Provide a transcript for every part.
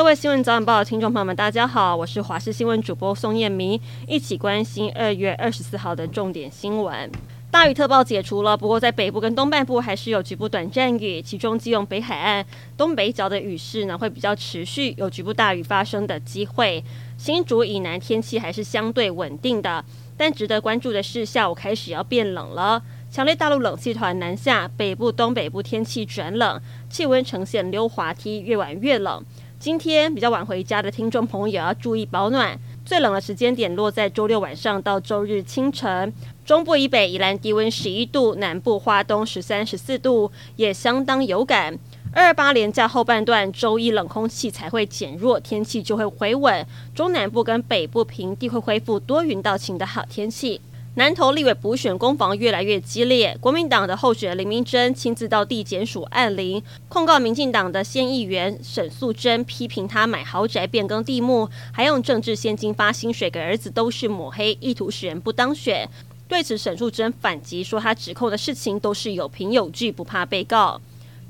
各位新闻早晚报的听众朋友们，大家好，我是华视新闻主播宋燕明，一起关心二月二十四号的重点新闻。大雨特报解除了，不过在北部跟东半部还是有局部短暂雨，其中基隆北海岸东北角的雨势呢会比较持续，有局部大雨发生的机会。新竹以南天气还是相对稳定的，但值得关注的是下午开始要变冷了，强烈大陆冷气团南下，北部东北部天气转冷，气温呈现溜滑梯，越晚越冷。今天比较晚回家的听众朋友要注意保暖。最冷的时间点落在周六晚上到周日清晨。中部以北宜兰低温十一度，南部花东十三、十四度，也相当有感。二二八连假后半段，周一冷空气才会减弱，天气就会回稳。中南部跟北部平地会恢复多云到晴的好天气。南投立委补选攻防越来越激烈，国民党的候选人林明珍亲自到地检署按铃，控告民进党的县议员沈素贞，批评他买豪宅变更地目，还用政治现金发薪水给儿子，都是抹黑，意图使人不当选。对此，沈素贞反击说，他指控的事情都是有凭有据，不怕被告。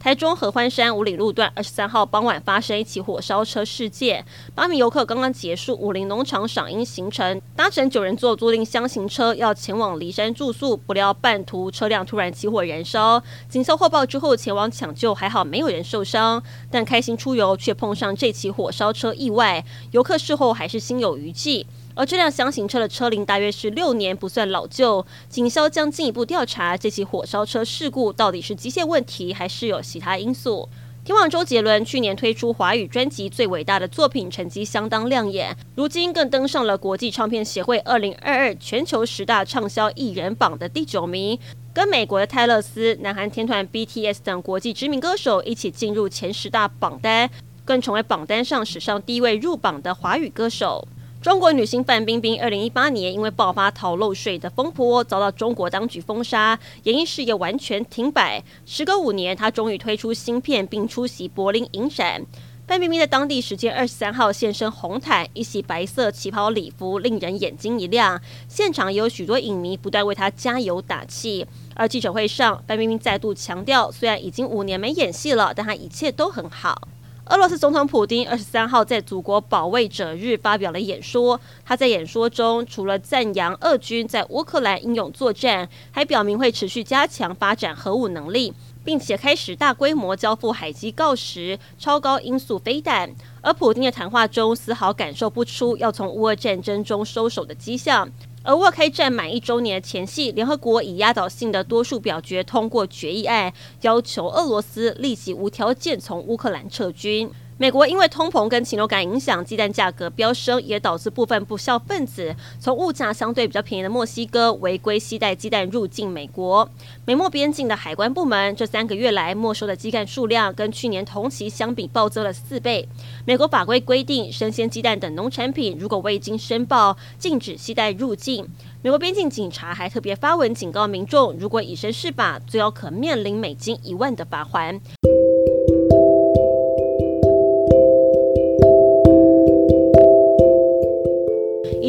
台中合欢山五里路段二十三号傍晚发生一起火烧车事件，八名游客刚刚结束武陵农场赏樱行程，搭乘九人座租赁箱型车要前往梨山住宿，不料半途车辆突然起火燃烧，警消获报之后前往抢救，还好没有人受伤，但开心出游却碰上这起火烧车意外，游客事后还是心有余悸。而这辆厢型车的车龄大约是六年，不算老旧。警消将进一步调查这起火烧车事故到底是机械问题，还是有其他因素。天王周杰伦去年推出华语专辑《最伟大的作品》，成绩相当亮眼，如今更登上了国际唱片协会二零二二全球十大畅销艺人榜的第九名，跟美国的泰勒斯、南韩天团 BTS 等国际知名歌手一起进入前十大榜单，更成为榜单上史上第一位入榜的华语歌手。中国女星范冰冰，二零一八年因为爆发逃漏税的风波，遭到中国当局封杀，演艺事业完全停摆。时隔五年，她终于推出新片，并出席柏林影展。范冰冰在当地时间二十三号现身红毯，一袭白色旗袍礼服，令人眼睛一亮。现场也有许多影迷不断为她加油打气。而记者会上，范冰冰再度强调，虽然已经五年没演戏了，但她一切都很好。俄罗斯总统普丁二十三号在祖国保卫者日发表了演说。他在演说中除了赞扬俄军在乌克兰英勇作战，还表明会持续加强发展核武能力，并且开始大规模交付海基锆石超高音速飞弹。而普丁的谈话中丝毫感受不出要从乌俄战争中收手的迹象。而乌俄开战满一周年的前夕，联合国以压倒性的多数表决通过决议案，要求俄罗斯立即无条件从乌克兰撤军。美国因为通膨跟禽流感影响，鸡蛋价格飙升，也导致部分不肖分子从物价相对比较便宜的墨西哥违规携带鸡蛋入境美国。美墨边境的海关部门这三个月来没收的鸡蛋数量跟去年同期相比暴增了四倍。美国法规规定，生鲜鸡蛋等农产品如果未经申报，禁止携带入境。美国边境警察还特别发文警告民众，如果以身试法，最有可面临美金一万的罚锾。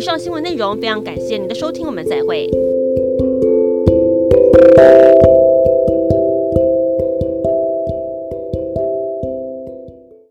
以上新闻内容非常感谢您的收听，我们再会。